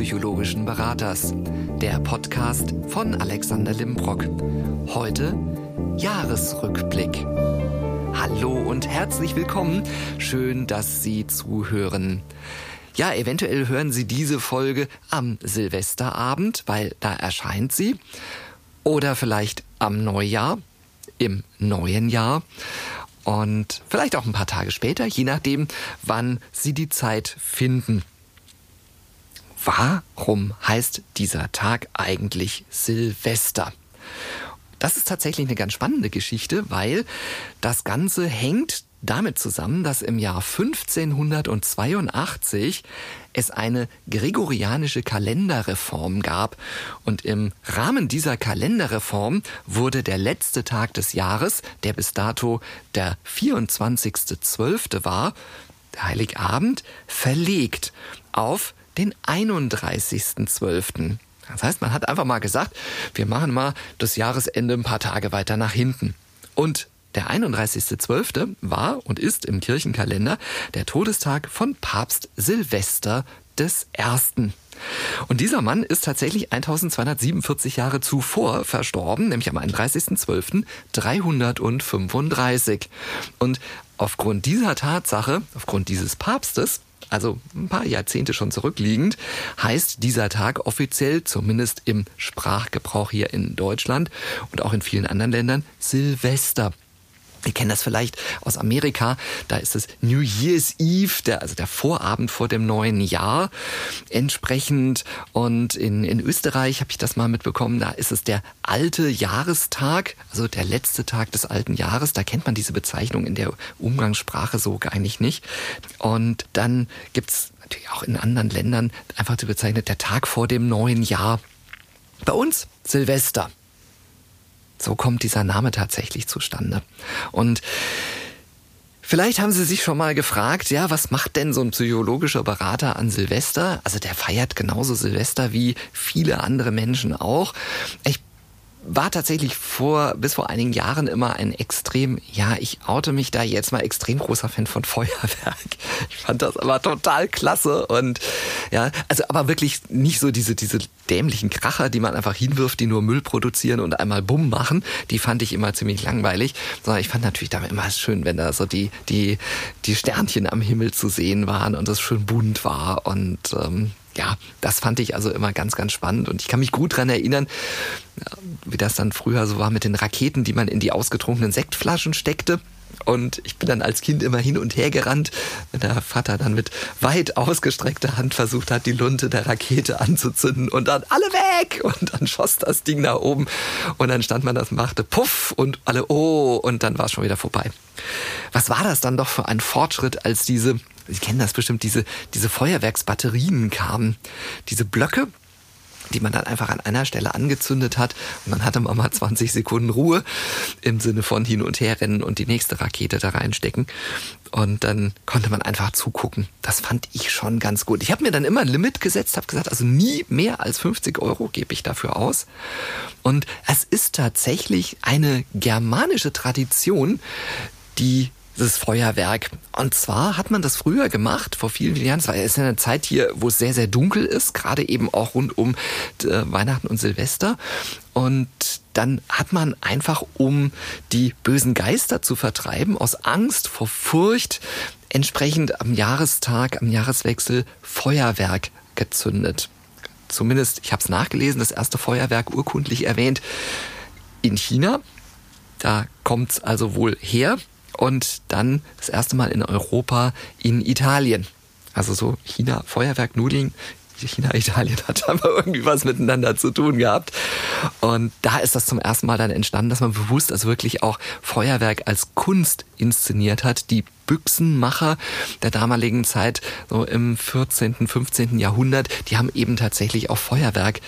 psychologischen Beraters. Der Podcast von Alexander Limbrock. Heute Jahresrückblick. Hallo und herzlich willkommen. Schön, dass Sie zuhören. Ja, eventuell hören Sie diese Folge am Silvesterabend, weil da erscheint sie. Oder vielleicht am Neujahr, im neuen Jahr und vielleicht auch ein paar Tage später, je nachdem, wann Sie die Zeit finden. Warum heißt dieser Tag eigentlich Silvester? Das ist tatsächlich eine ganz spannende Geschichte, weil das Ganze hängt damit zusammen, dass im Jahr 1582 es eine gregorianische Kalenderreform gab. Und im Rahmen dieser Kalenderreform wurde der letzte Tag des Jahres, der bis dato der 24.12. war, der Heiligabend, verlegt auf den 31.12. Das heißt, man hat einfach mal gesagt, wir machen mal das Jahresende ein paar Tage weiter nach hinten. Und der 31.12. war und ist im Kirchenkalender der Todestag von Papst Silvester Ersten. Und dieser Mann ist tatsächlich 1247 Jahre zuvor verstorben, nämlich am 31.12.335. Und aufgrund dieser Tatsache, aufgrund dieses Papstes, also ein paar Jahrzehnte schon zurückliegend, heißt dieser Tag offiziell, zumindest im Sprachgebrauch hier in Deutschland und auch in vielen anderen Ländern, Silvester. Wir kennen das vielleicht aus Amerika. Da ist es New Year's Eve, der, also der Vorabend vor dem neuen Jahr entsprechend. Und in, in Österreich habe ich das mal mitbekommen. Da ist es der alte Jahrestag, also der letzte Tag des alten Jahres. Da kennt man diese Bezeichnung in der Umgangssprache so eigentlich nicht. Und dann gibt's natürlich auch in anderen Ländern einfach die Bezeichnung der Tag vor dem neuen Jahr. Bei uns Silvester. So kommt dieser Name tatsächlich zustande. Und Vielleicht haben Sie sich schon mal gefragt, ja, was macht denn so ein psychologischer Berater an Silvester? Also der feiert genauso Silvester wie viele andere Menschen auch. Ich war tatsächlich vor, bis vor einigen Jahren immer ein extrem, ja, ich oute mich da jetzt mal extrem großer Fan von Feuerwerk. Ich fand das aber total klasse und ja, also aber wirklich nicht so diese, diese dämlichen Kracher, die man einfach hinwirft, die nur Müll produzieren und einmal Bumm machen. Die fand ich immer ziemlich langweilig, sondern ich fand natürlich damit immer schön, wenn da so die, die, die Sternchen am Himmel zu sehen waren und es schön bunt war und ähm, ja, das fand ich also immer ganz, ganz spannend. Und ich kann mich gut dran erinnern, wie das dann früher so war mit den Raketen, die man in die ausgetrunkenen Sektflaschen steckte. Und ich bin dann als Kind immer hin und her gerannt, wenn der Vater dann mit weit ausgestreckter Hand versucht hat, die Lunte der Rakete anzuzünden und dann alle weg! Und dann schoss das Ding nach oben und dann stand man das, machte Puff und alle Oh und dann war es schon wieder vorbei. Was war das dann doch für ein Fortschritt, als diese Sie kennen das bestimmt, diese, diese Feuerwerksbatterien kamen. Diese Blöcke, die man dann einfach an einer Stelle angezündet hat und dann hatte man mal 20 Sekunden Ruhe im Sinne von hin und her rennen und die nächste Rakete da reinstecken und dann konnte man einfach zugucken. Das fand ich schon ganz gut. Ich habe mir dann immer ein Limit gesetzt, habe gesagt, also nie mehr als 50 Euro gebe ich dafür aus. Und es ist tatsächlich eine germanische Tradition, die das Feuerwerk. Und zwar hat man das früher gemacht, vor vielen, vielen Jahren. Es ja eine Zeit hier, wo es sehr, sehr dunkel ist, gerade eben auch rund um äh, Weihnachten und Silvester. Und dann hat man einfach, um die bösen Geister zu vertreiben, aus Angst vor Furcht, entsprechend am Jahrestag, am Jahreswechsel Feuerwerk gezündet. Zumindest, ich habe es nachgelesen, das erste Feuerwerk urkundlich erwähnt in China. Da kommt es also wohl her und dann das erste Mal in Europa in Italien. Also so China, Feuerwerk, Nudeln, China, Italien hat aber irgendwie was miteinander zu tun gehabt. Und da ist das zum ersten Mal dann entstanden, dass man bewusst also wirklich auch Feuerwerk als Kunst inszeniert hat. Die Büchsenmacher der damaligen Zeit, so im 14., 15. Jahrhundert, die haben eben tatsächlich auch Feuerwerk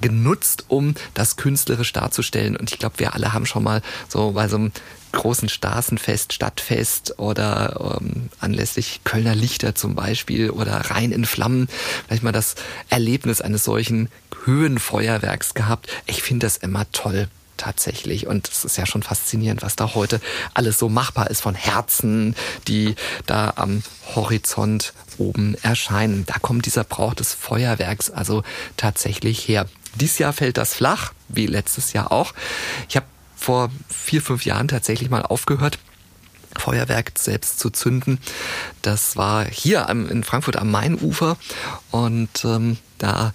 genutzt, um das künstlerisch darzustellen. Und ich glaube, wir alle haben schon mal so bei so einem großen Straßenfest, Stadtfest oder ähm, anlässlich Kölner Lichter zum Beispiel oder Rhein in Flammen vielleicht mal das Erlebnis eines solchen Höhenfeuerwerks gehabt. Ich finde das immer toll. tatsächlich. Und es ist ja schon faszinierend, was da heute alles so machbar ist von Herzen, die da am Horizont oben erscheinen. Da kommt dieser Brauch des Feuerwerks also tatsächlich her. Dies Jahr fällt das flach, wie letztes Jahr auch. Ich habe vor vier, fünf Jahren tatsächlich mal aufgehört, Feuerwerk selbst zu zünden. Das war hier in Frankfurt am Mainufer und ähm, da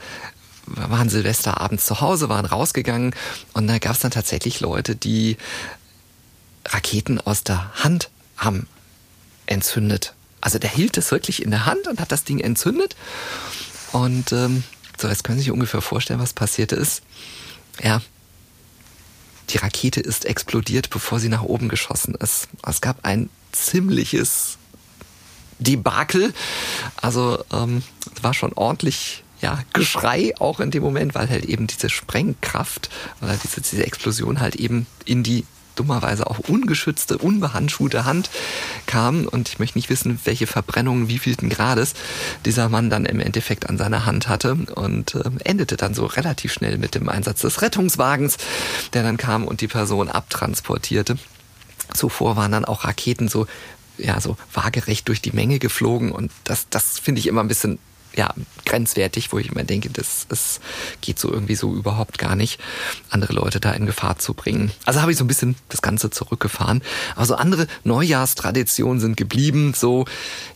waren Silvesterabends zu Hause, waren rausgegangen und da gab es dann tatsächlich Leute, die Raketen aus der Hand haben entzündet. Also der hielt es wirklich in der Hand und hat das Ding entzündet. Und ähm, so, jetzt können Sie sich ungefähr vorstellen, was passiert ist. Ja, die Rakete ist explodiert, bevor sie nach oben geschossen ist. Es gab ein ziemliches Debakel. Also ähm, war schon ordentlich ja, Geschrei auch in dem Moment, weil halt eben diese Sprengkraft oder diese, diese Explosion halt eben in die dummerweise auch ungeschützte, unbehandschuhte Hand kam. Und ich möchte nicht wissen, welche Verbrennungen wievielten Grades dieser Mann dann im Endeffekt an seiner Hand hatte. Und äh, endete dann so relativ schnell mit dem Einsatz des Rettungswagens, der dann kam und die Person abtransportierte. Zuvor waren dann auch Raketen so ja so waagerecht durch die Menge geflogen. Und das das finde ich immer ein bisschen ja, grenzwertig, wo ich immer denke, das, das geht so irgendwie so überhaupt gar nicht, andere Leute da in Gefahr zu bringen. Also habe ich so ein bisschen das Ganze zurückgefahren. Aber so andere Neujahrstraditionen sind geblieben. So,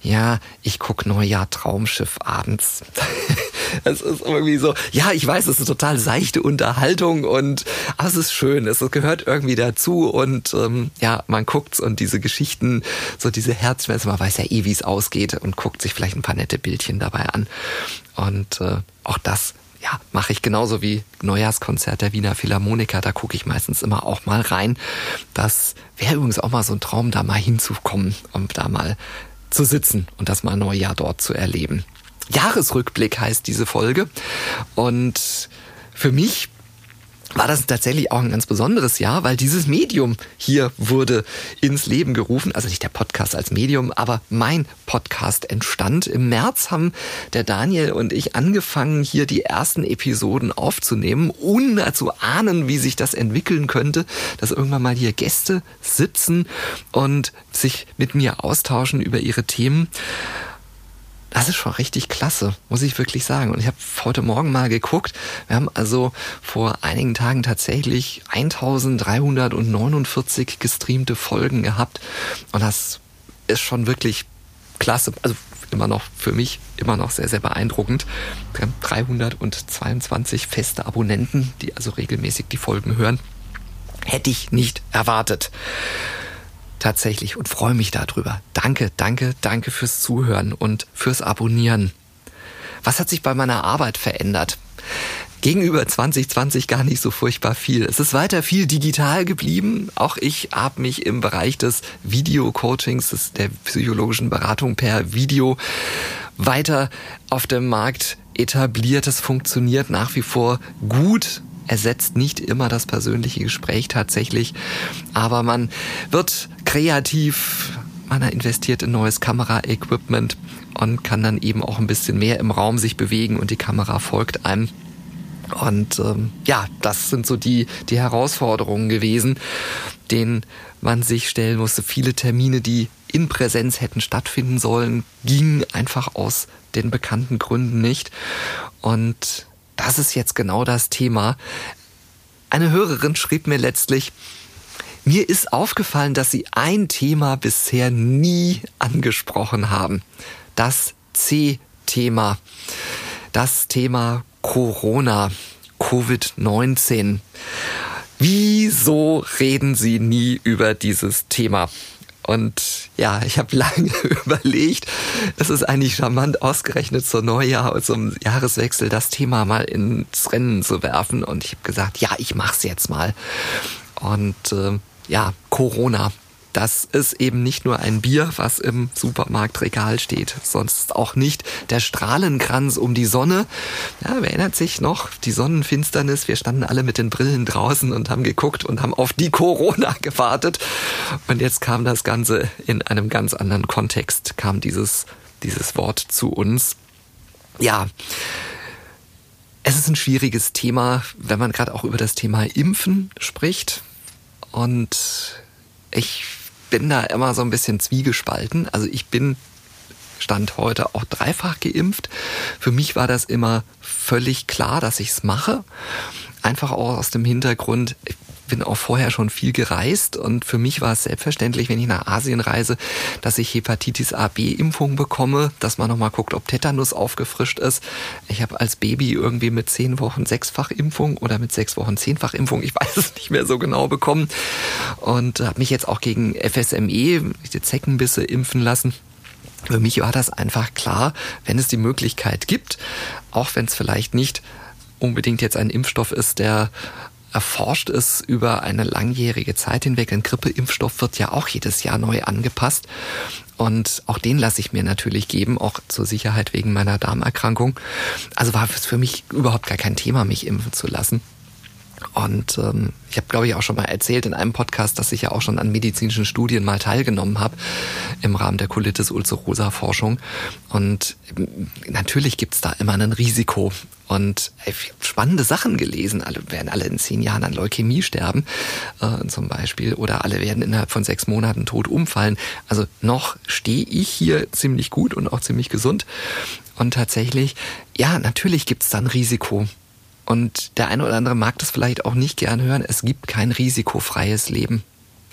ja, ich guck Neujahr Traumschiff abends. Es ist irgendwie so, ja, ich weiß, es ist total seichte Unterhaltung und aber es ist schön, es gehört irgendwie dazu und ähm, ja, man guckt's und diese Geschichten, so diese Herzschmerzen, man weiß ja eh, wie es ausgeht und guckt sich vielleicht ein paar nette Bildchen dabei an. Und äh, auch das ja, mache ich genauso wie Neujahrskonzert der Wiener Philharmoniker. Da gucke ich meistens immer auch mal rein. Das wäre übrigens auch mal so ein Traum, da mal hinzukommen und da mal zu sitzen und das mal Neujahr dort zu erleben. Jahresrückblick heißt diese Folge. Und für mich war das tatsächlich auch ein ganz besonderes Jahr, weil dieses Medium hier wurde ins Leben gerufen. Also nicht der Podcast als Medium, aber mein Podcast entstand. Im März haben der Daniel und ich angefangen, hier die ersten Episoden aufzunehmen, ohne zu ahnen, wie sich das entwickeln könnte, dass irgendwann mal hier Gäste sitzen und sich mit mir austauschen über ihre Themen. Das ist schon richtig klasse, muss ich wirklich sagen. Und ich habe heute Morgen mal geguckt. Wir haben also vor einigen Tagen tatsächlich 1349 gestreamte Folgen gehabt. Und das ist schon wirklich klasse. Also immer noch für mich immer noch sehr, sehr beeindruckend. Wir haben 322 feste Abonnenten, die also regelmäßig die Folgen hören. Hätte ich nicht erwartet tatsächlich und freue mich darüber. Danke, danke, danke fürs Zuhören und fürs Abonnieren. Was hat sich bei meiner Arbeit verändert? Gegenüber 2020 gar nicht so furchtbar viel. Es ist weiter viel digital geblieben. Auch ich habe mich im Bereich des Video-Coachings, der psychologischen Beratung per Video weiter auf dem Markt etabliert. Es funktioniert nach wie vor gut ersetzt nicht immer das persönliche Gespräch tatsächlich, aber man wird kreativ, man investiert in neues Kameraequipment und kann dann eben auch ein bisschen mehr im Raum sich bewegen und die Kamera folgt einem. Und ähm, ja, das sind so die, die Herausforderungen gewesen, denen man sich stellen musste. Viele Termine, die in Präsenz hätten stattfinden sollen, gingen einfach aus den bekannten Gründen nicht. Und das ist jetzt genau das Thema. Eine Hörerin schrieb mir letztlich, mir ist aufgefallen, dass Sie ein Thema bisher nie angesprochen haben. Das C-Thema. Das Thema Corona, Covid-19. Wieso reden Sie nie über dieses Thema? Und ja, ich habe lange überlegt, es ist eigentlich charmant, ausgerechnet zur Neujahr und zum Jahreswechsel das Thema mal ins Rennen zu werfen. Und ich habe gesagt, ja, ich mach's jetzt mal. Und äh, ja, Corona das ist eben nicht nur ein Bier, was im Supermarktregal steht, sonst auch nicht der Strahlenkranz um die Sonne. Ja, wer erinnert sich noch, die Sonnenfinsternis, wir standen alle mit den Brillen draußen und haben geguckt und haben auf die Corona gewartet. Und jetzt kam das Ganze in einem ganz anderen Kontext, kam dieses, dieses Wort zu uns. Ja, es ist ein schwieriges Thema, wenn man gerade auch über das Thema Impfen spricht. Und ich bin da immer so ein bisschen zwiegespalten. Also ich bin Stand heute auch dreifach geimpft. Für mich war das immer völlig klar, dass ich es mache. Einfach auch aus dem Hintergrund, ich bin auch vorher schon viel gereist und für mich war es selbstverständlich, wenn ich nach Asien reise, dass ich Hepatitis A B Impfung bekomme, dass man nochmal guckt, ob Tetanus aufgefrischt ist. Ich habe als Baby irgendwie mit zehn Wochen sechsfach Impfung oder mit sechs Wochen zehnfach Impfung, ich weiß es nicht mehr so genau bekommen und habe mich jetzt auch gegen FSME, die Zeckenbisse impfen lassen. Für mich war das einfach klar, wenn es die Möglichkeit gibt, auch wenn es vielleicht nicht unbedingt jetzt ein Impfstoff ist, der erforscht ist über eine langjährige Zeit hinweg. Ein Grippeimpfstoff wird ja auch jedes Jahr neu angepasst. Und auch den lasse ich mir natürlich geben, auch zur Sicherheit wegen meiner Darmerkrankung. Also war es für mich überhaupt gar kein Thema, mich impfen zu lassen. Und ähm, ich habe, glaube ich, auch schon mal erzählt in einem Podcast, dass ich ja auch schon an medizinischen Studien mal teilgenommen habe im Rahmen der Colitis ulcerosa Forschung. Und ähm, natürlich gibt's da immer ein Risiko. Und ey, ich habe spannende Sachen gelesen. Alle werden alle in zehn Jahren an Leukämie sterben, äh, zum Beispiel, oder alle werden innerhalb von sechs Monaten tot umfallen. Also noch stehe ich hier ziemlich gut und auch ziemlich gesund. Und tatsächlich, ja, natürlich gibt's da ein Risiko. Und der eine oder andere mag das vielleicht auch nicht gern hören. Es gibt kein risikofreies Leben.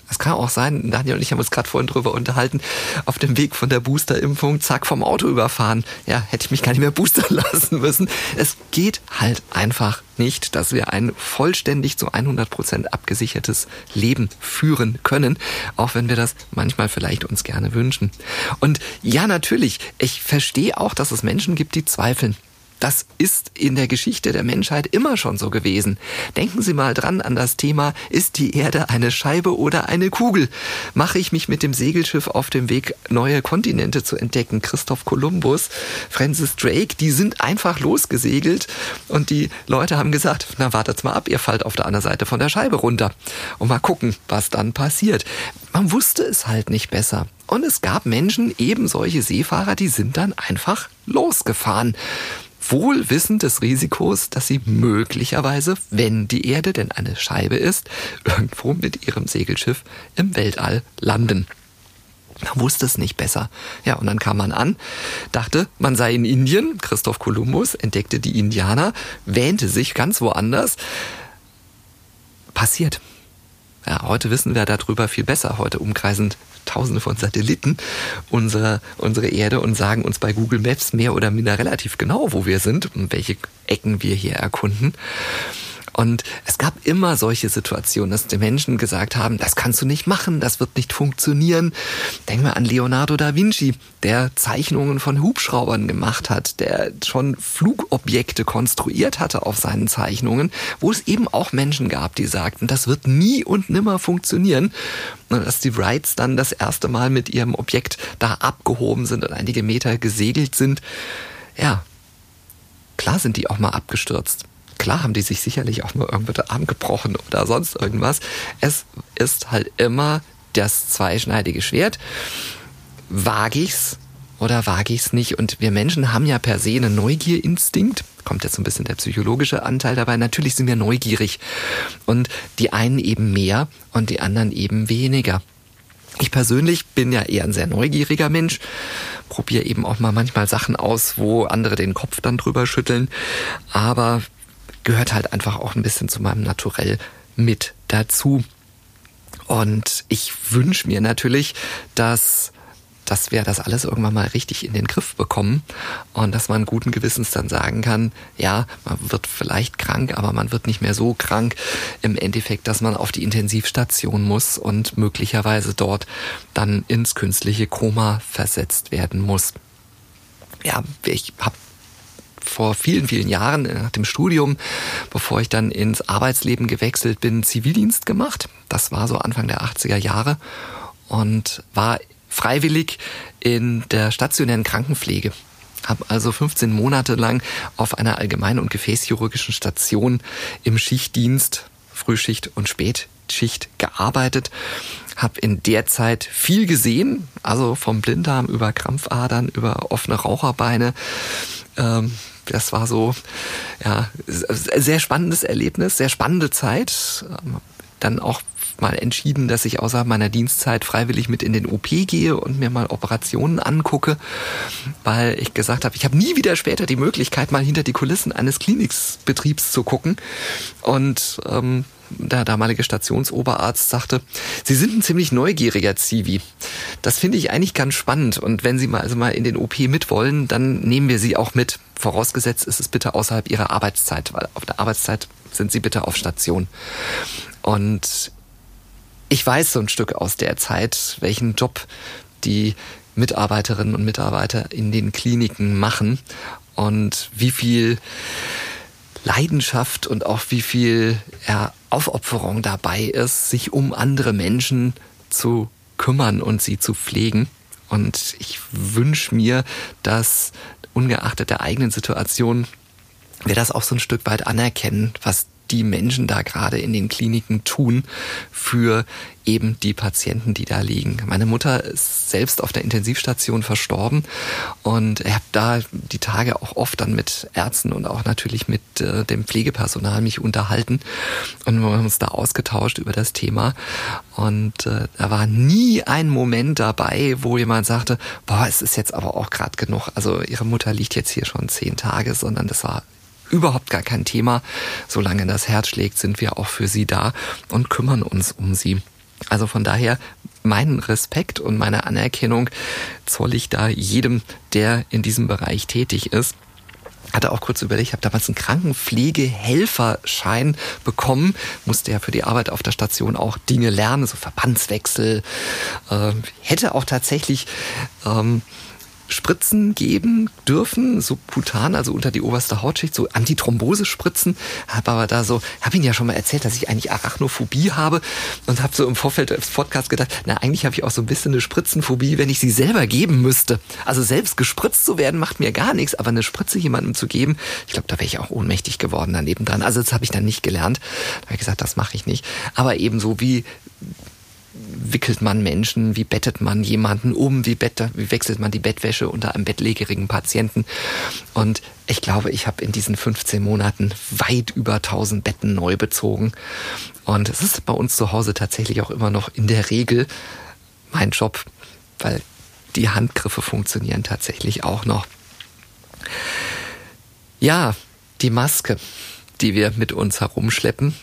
Es kann auch sein, Daniel und ich haben uns gerade vorhin drüber unterhalten, auf dem Weg von der Boosterimpfung, zack, vom Auto überfahren. Ja, hätte ich mich gar nicht mehr boostern lassen müssen. Es geht halt einfach nicht, dass wir ein vollständig zu 100 Prozent abgesichertes Leben führen können, auch wenn wir das manchmal vielleicht uns gerne wünschen. Und ja, natürlich, ich verstehe auch, dass es Menschen gibt, die zweifeln. Das ist in der Geschichte der Menschheit immer schon so gewesen. Denken Sie mal dran an das Thema, ist die Erde eine Scheibe oder eine Kugel? Mache ich mich mit dem Segelschiff auf dem Weg, neue Kontinente zu entdecken? Christoph Kolumbus, Francis Drake, die sind einfach losgesegelt und die Leute haben gesagt, na wartet's mal ab, ihr fallt auf der anderen Seite von der Scheibe runter und mal gucken, was dann passiert. Man wusste es halt nicht besser. Und es gab Menschen, eben solche Seefahrer, die sind dann einfach losgefahren wohl wissend des Risikos, dass sie möglicherweise, wenn die Erde denn eine Scheibe ist, irgendwo mit ihrem Segelschiff im Weltall landen. Man wusste es nicht besser. Ja, und dann kam man an, dachte, man sei in Indien. Christoph Kolumbus entdeckte die Indianer, wähnte sich ganz woanders. Passiert. Ja, heute wissen wir darüber viel besser. Heute umkreisen Tausende von Satelliten unsere, unsere Erde und sagen uns bei Google Maps mehr oder minder relativ genau, wo wir sind und welche Ecken wir hier erkunden. Und es gab immer solche Situationen, dass die Menschen gesagt haben, das kannst du nicht machen, das wird nicht funktionieren. Denken wir an Leonardo da Vinci, der Zeichnungen von Hubschraubern gemacht hat, der schon Flugobjekte konstruiert hatte auf seinen Zeichnungen, wo es eben auch Menschen gab, die sagten, das wird nie und nimmer funktionieren. Und dass die Wrights dann das erste Mal mit ihrem Objekt da abgehoben sind und einige Meter gesegelt sind. Ja, klar sind die auch mal abgestürzt. Klar haben die sich sicherlich auch nur irgendwo den Arm gebrochen oder sonst irgendwas. Es ist halt immer das zweischneidige Schwert. Wage ich's oder wage ich's nicht? Und wir Menschen haben ja per se einen Neugierinstinkt. Kommt jetzt so ein bisschen der psychologische Anteil dabei. Natürlich sind wir neugierig. Und die einen eben mehr und die anderen eben weniger. Ich persönlich bin ja eher ein sehr neugieriger Mensch, probiere eben auch mal manchmal Sachen aus, wo andere den Kopf dann drüber schütteln. Aber gehört halt einfach auch ein bisschen zu meinem Naturell mit dazu. Und ich wünsche mir natürlich, dass dass wir das alles irgendwann mal richtig in den Griff bekommen und dass man guten Gewissens dann sagen kann, ja, man wird vielleicht krank, aber man wird nicht mehr so krank im Endeffekt, dass man auf die Intensivstation muss und möglicherweise dort dann ins künstliche Koma versetzt werden muss. Ja, ich habe vor vielen, vielen Jahren nach dem Studium, bevor ich dann ins Arbeitsleben gewechselt bin, Zivildienst gemacht. Das war so Anfang der 80er Jahre und war freiwillig in der stationären Krankenpflege. Habe also 15 Monate lang auf einer allgemeinen und gefäßchirurgischen Station im Schichtdienst, Frühschicht und Spätschicht gearbeitet habe in der Zeit viel gesehen, also vom Blinddarm über Krampfadern, über offene Raucherbeine, Ähm, das war so, ja, sehr spannendes Erlebnis, sehr spannende Zeit. Dann auch mal entschieden, dass ich außerhalb meiner Dienstzeit freiwillig mit in den OP gehe und mir mal Operationen angucke, weil ich gesagt habe, ich habe nie wieder später die Möglichkeit, mal hinter die Kulissen eines Klinikbetriebs zu gucken. Und ähm, der damalige Stationsoberarzt sagte, Sie sind ein ziemlich neugieriger Zivi. Das finde ich eigentlich ganz spannend. Und wenn Sie mal, also mal in den OP mitwollen, dann nehmen wir Sie auch mit. Vorausgesetzt ist es bitte außerhalb Ihrer Arbeitszeit, weil auf der Arbeitszeit sind Sie bitte auf Station. Und ich weiß so ein Stück aus der Zeit, welchen Job die Mitarbeiterinnen und Mitarbeiter in den Kliniken machen und wie viel Leidenschaft und auch wie viel ja, Aufopferung dabei ist, sich um andere Menschen zu kümmern und sie zu pflegen. Und ich wünsche mir, dass ungeachtet der eigenen Situation wir das auch so ein Stück weit anerkennen, was die Menschen da gerade in den Kliniken tun für eben die Patienten, die da liegen. Meine Mutter ist selbst auf der Intensivstation verstorben und ich habe da die Tage auch oft dann mit Ärzten und auch natürlich mit äh, dem Pflegepersonal mich unterhalten und wir haben uns da ausgetauscht über das Thema und äh, da war nie ein Moment dabei, wo jemand sagte, boah, es ist jetzt aber auch gerade genug. Also ihre Mutter liegt jetzt hier schon zehn Tage, sondern das war überhaupt gar kein Thema. Solange das Herz schlägt, sind wir auch für sie da und kümmern uns um sie. Also von daher meinen Respekt und meine Anerkennung zoll ich da jedem, der in diesem Bereich tätig ist hatte auch kurz überlegt, ich habe damals einen Krankenpflegehelferschein bekommen, musste ja für die Arbeit auf der Station auch Dinge lernen, so Verbandswechsel, äh, hätte auch tatsächlich ähm, Spritzen geben dürfen, subkutan, also unter die oberste Hautschicht, so Antithrombose-Spritzen. Habe aber da so, habe Ihnen ja schon mal erzählt, dass ich eigentlich Arachnophobie habe und habe so im Vorfeld des Podcasts gedacht, na eigentlich habe ich auch so ein bisschen eine Spritzenphobie, wenn ich sie selber geben müsste. Also selbst gespritzt zu werden macht mir gar nichts, aber eine Spritze jemandem zu geben, ich glaube, da wäre ich auch ohnmächtig geworden daneben dran. Also das habe ich dann nicht gelernt. Da habe ich gesagt, das mache ich nicht. Aber ebenso wie wickelt man Menschen, wie bettet man jemanden um, wie, bett, wie wechselt man die Bettwäsche unter einem bettlägerigen Patienten. Und ich glaube, ich habe in diesen 15 Monaten weit über 1000 Betten neu bezogen. Und es ist bei uns zu Hause tatsächlich auch immer noch in der Regel mein Job, weil die Handgriffe funktionieren tatsächlich auch noch. Ja, die Maske, die wir mit uns herumschleppen,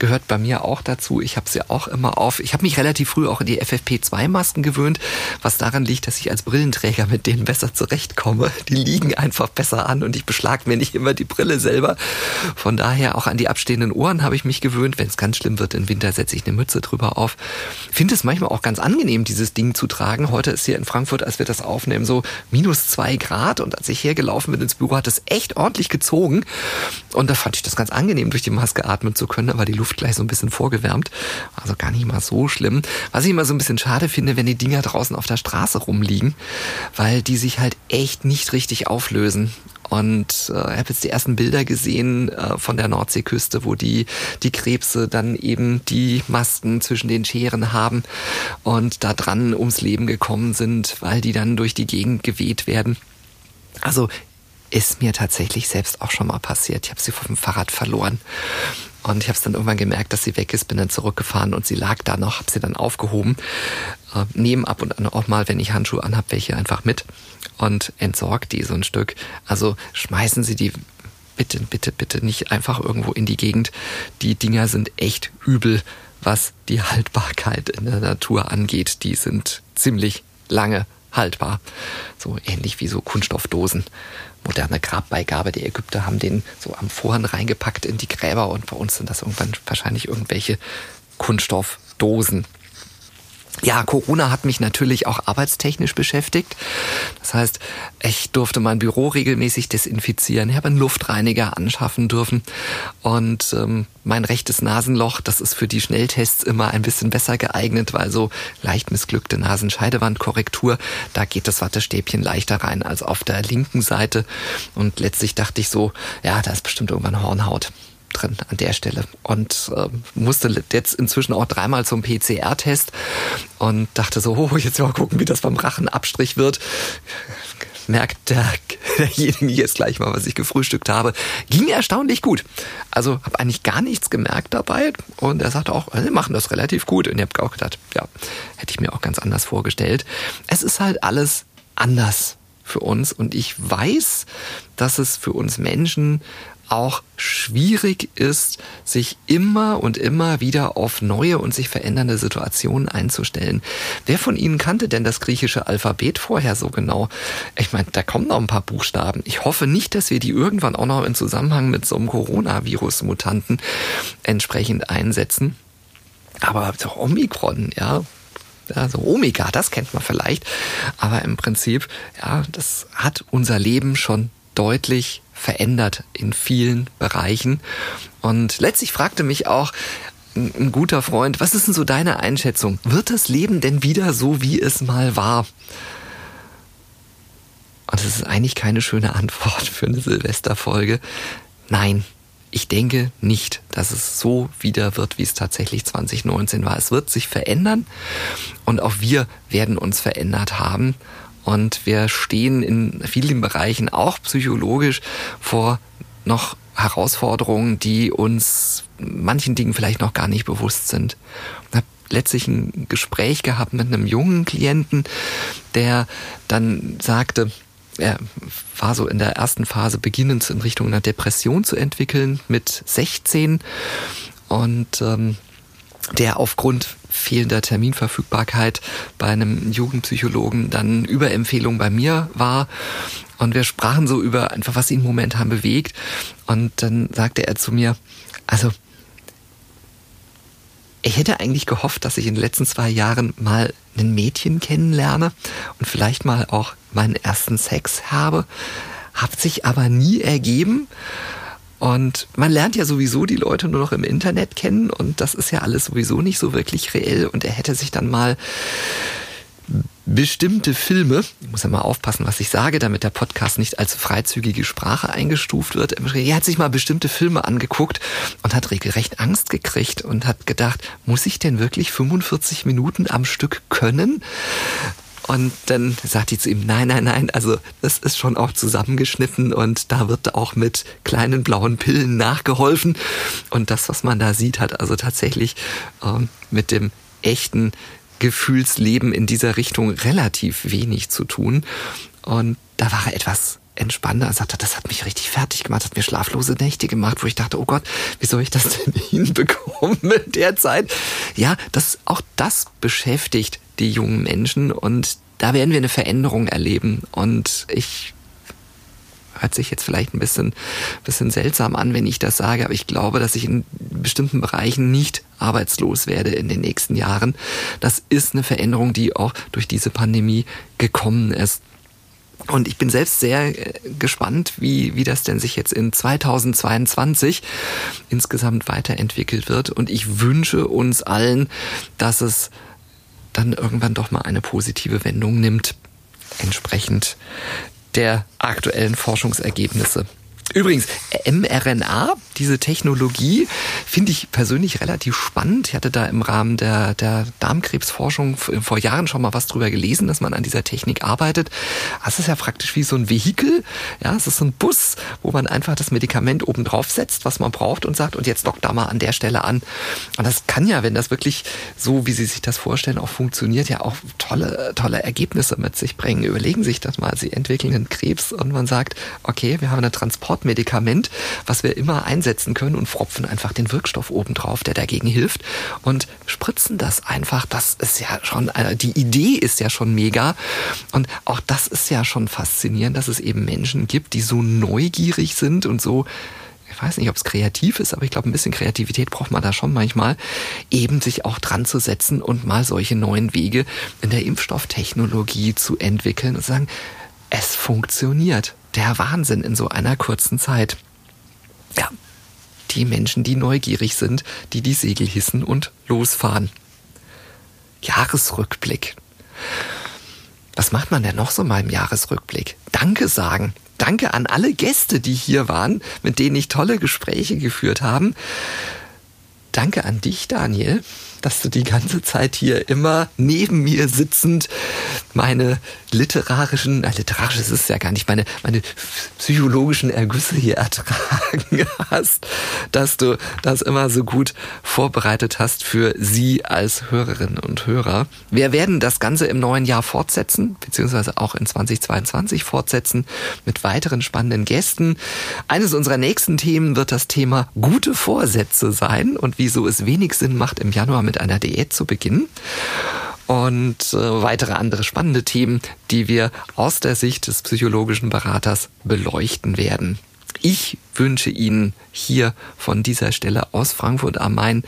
gehört bei mir auch dazu. Ich habe sie auch immer auf. Ich habe mich relativ früh auch in die FFP2-Masken gewöhnt, was daran liegt, dass ich als Brillenträger mit denen besser zurechtkomme. Die liegen einfach besser an und ich beschlag mir nicht immer die Brille selber. Von daher auch an die abstehenden Ohren habe ich mich gewöhnt. Wenn es ganz schlimm wird im Winter, setze ich eine Mütze drüber auf. Finde es manchmal auch ganz angenehm, dieses Ding zu tragen. Heute ist hier in Frankfurt, als wir das aufnehmen, so minus zwei Grad und als ich hergelaufen bin ins Büro, hat es echt ordentlich gezogen. Und da fand ich das ganz angenehm, durch die Maske atmen zu können, aber die Luft Luft gleich so ein bisschen vorgewärmt. Also gar nicht mal so schlimm. Was ich immer so ein bisschen schade finde, wenn die Dinger draußen auf der Straße rumliegen, weil die sich halt echt nicht richtig auflösen. Und äh, ich habe jetzt die ersten Bilder gesehen äh, von der Nordseeküste, wo die, die Krebse dann eben die Masken zwischen den Scheren haben und da dran ums Leben gekommen sind, weil die dann durch die Gegend geweht werden. Also ist mir tatsächlich selbst auch schon mal passiert. Ich habe sie vom Fahrrad verloren. Und ich habe es dann irgendwann gemerkt, dass sie weg ist, bin dann zurückgefahren und sie lag da noch, habe sie dann aufgehoben, äh, nehme ab und an auch mal, wenn ich Handschuhe anhab, welche einfach mit und entsorgt die so ein Stück. Also schmeißen Sie die bitte, bitte, bitte nicht einfach irgendwo in die Gegend. Die Dinger sind echt übel, was die Haltbarkeit in der Natur angeht. Die sind ziemlich lange haltbar. So ähnlich wie so Kunststoffdosen moderne Grabbeigabe. Die Ägypter haben den so am Vorhang reingepackt in die Gräber und bei uns sind das irgendwann wahrscheinlich irgendwelche Kunststoffdosen. Ja, Corona hat mich natürlich auch arbeitstechnisch beschäftigt. Das heißt, ich durfte mein Büro regelmäßig desinfizieren. Ich habe einen Luftreiniger anschaffen dürfen. Und ähm, mein rechtes Nasenloch, das ist für die Schnelltests immer ein bisschen besser geeignet, weil so leicht missglückte Nasenscheidewandkorrektur, da geht das Wattestäbchen leichter rein als auf der linken Seite. Und letztlich dachte ich so, ja, da ist bestimmt irgendwann Hornhaut drin an der Stelle und äh, musste jetzt inzwischen auch dreimal zum PCR-Test und dachte so, oh, jetzt mal gucken, wie das beim Rachenabstrich wird. Merkt der derjenigen jetzt gleich mal, was ich gefrühstückt habe, ging erstaunlich gut. Also habe eigentlich gar nichts gemerkt dabei und er sagte auch, sie machen das relativ gut. Und ich habe auch gedacht, ja, hätte ich mir auch ganz anders vorgestellt. Es ist halt alles anders für uns und ich weiß, dass es für uns Menschen auch schwierig ist, sich immer und immer wieder auf neue und sich verändernde Situationen einzustellen. Wer von Ihnen kannte denn das griechische Alphabet vorher so genau? Ich meine, da kommen noch ein paar Buchstaben. Ich hoffe nicht, dass wir die irgendwann auch noch in Zusammenhang mit so einem Coronavirus-Mutanten entsprechend einsetzen. Aber so Omikron, ja, also Omega, das kennt man vielleicht. Aber im Prinzip, ja, das hat unser Leben schon deutlich verändert in vielen Bereichen. Und letztlich fragte mich auch ein guter Freund, was ist denn so deine Einschätzung? Wird das Leben denn wieder so, wie es mal war? Und das ist eigentlich keine schöne Antwort für eine Silvesterfolge. Nein, ich denke nicht, dass es so wieder wird, wie es tatsächlich 2019 war. Es wird sich verändern und auch wir werden uns verändert haben. Und wir stehen in vielen Bereichen auch psychologisch vor noch Herausforderungen, die uns manchen Dingen vielleicht noch gar nicht bewusst sind. Ich habe letztlich ein Gespräch gehabt mit einem jungen Klienten, der dann sagte, er war so in der ersten Phase beginnend in Richtung einer Depression zu entwickeln mit 16 und ähm, der aufgrund fehlender Terminverfügbarkeit bei einem Jugendpsychologen dann über Empfehlung bei mir war. Und wir sprachen so über einfach, was ihn momentan bewegt. Und dann sagte er zu mir, also, ich hätte eigentlich gehofft, dass ich in den letzten zwei Jahren mal ein Mädchen kennenlerne und vielleicht mal auch meinen ersten Sex habe. Hat sich aber nie ergeben. Und man lernt ja sowieso die Leute nur noch im Internet kennen und das ist ja alles sowieso nicht so wirklich reell. Und er hätte sich dann mal bestimmte Filme, ich muss ja mal aufpassen, was ich sage, damit der Podcast nicht als freizügige Sprache eingestuft wird. Er hat sich mal bestimmte Filme angeguckt und hat regelrecht Angst gekriegt und hat gedacht, muss ich denn wirklich 45 Minuten am Stück können? Und dann sagt die zu ihm, nein, nein, nein, also das ist schon auch zusammengeschnitten und da wird auch mit kleinen blauen Pillen nachgeholfen. Und das, was man da sieht, hat also tatsächlich ähm, mit dem echten Gefühlsleben in dieser Richtung relativ wenig zu tun. Und da war er etwas entspannter Er sagte, das hat mich richtig fertig gemacht, hat mir schlaflose Nächte gemacht, wo ich dachte, oh Gott, wie soll ich das denn hinbekommen in der Zeit? Ja, das, auch das beschäftigt die jungen Menschen und da werden wir eine Veränderung erleben und ich hört sich jetzt vielleicht ein bisschen, bisschen seltsam an, wenn ich das sage, aber ich glaube, dass ich in bestimmten Bereichen nicht arbeitslos werde in den nächsten Jahren. Das ist eine Veränderung, die auch durch diese Pandemie gekommen ist. Und ich bin selbst sehr äh, gespannt, wie, wie das denn sich jetzt in 2022 insgesamt weiterentwickelt wird. Und ich wünsche uns allen, dass es dann irgendwann doch mal eine positive Wendung nimmt, entsprechend der aktuellen Forschungsergebnisse. Übrigens, mRNA, diese Technologie, finde ich persönlich relativ spannend. Ich hatte da im Rahmen der, der Darmkrebsforschung vor Jahren schon mal was drüber gelesen, dass man an dieser Technik arbeitet. Das ist ja praktisch wie so ein Vehikel. Ja, es ist so ein Bus, wo man einfach das Medikament oben drauf setzt, was man braucht und sagt, und jetzt dockt da mal an der Stelle an. Und das kann ja, wenn das wirklich so, wie Sie sich das vorstellen, auch funktioniert, ja auch tolle, tolle Ergebnisse mit sich bringen. Überlegen Sie sich das mal. Sie entwickeln einen Krebs und man sagt, okay, wir haben Transport Transportmedikament, was wir immer einsetzen können und fropfen einfach den Wirkstoff obendrauf, der dagegen hilft und spritzen das einfach. Das ist ja schon, also die Idee ist ja schon mega und auch das ist ja schon faszinierend, dass es eben Menschen gibt, die so neugierig sind und so ich weiß nicht, ob es kreativ ist, aber ich glaube, ein bisschen Kreativität braucht man da schon manchmal, eben sich auch dran zu setzen und mal solche neuen Wege in der Impfstofftechnologie zu entwickeln und sagen, es funktioniert der Wahnsinn in so einer kurzen Zeit. Ja, die Menschen, die neugierig sind, die die Segel hissen und losfahren. Jahresrückblick. Was macht man denn noch so mal im Jahresrückblick? Danke sagen. Danke an alle Gäste, die hier waren, mit denen ich tolle Gespräche geführt habe. Danke an dich, Daniel. Dass du die ganze Zeit hier immer neben mir sitzend meine literarischen, äh, literarisch ist es ja gar nicht, meine, meine psychologischen Ergüsse hier ertragen hast, dass du das immer so gut vorbereitet hast für Sie als Hörerinnen und Hörer. Wir werden das Ganze im neuen Jahr fortsetzen, beziehungsweise auch in 2022 fortsetzen mit weiteren spannenden Gästen. Eines unserer nächsten Themen wird das Thema gute Vorsätze sein und wieso es wenig Sinn macht, im Januar mit einer Diät zu beginnen und äh, weitere andere spannende Themen, die wir aus der Sicht des psychologischen Beraters beleuchten werden. Ich wünsche Ihnen hier von dieser Stelle aus Frankfurt am Main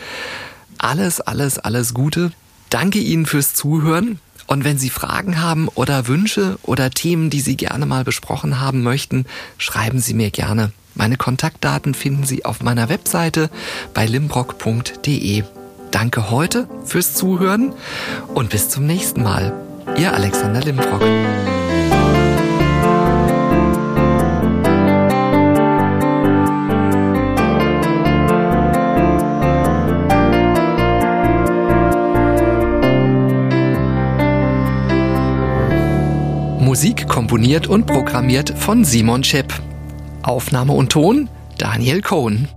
alles, alles, alles Gute. Danke Ihnen fürs Zuhören. Und wenn Sie Fragen haben oder Wünsche oder Themen, die Sie gerne mal besprochen haben möchten, schreiben Sie mir gerne. Meine Kontaktdaten finden Sie auf meiner Webseite bei limbrock.de. Danke heute fürs Zuhören und bis zum nächsten Mal. Ihr Alexander Limbrock. Musik komponiert und programmiert von Simon Schepp. Aufnahme und Ton Daniel Cohn.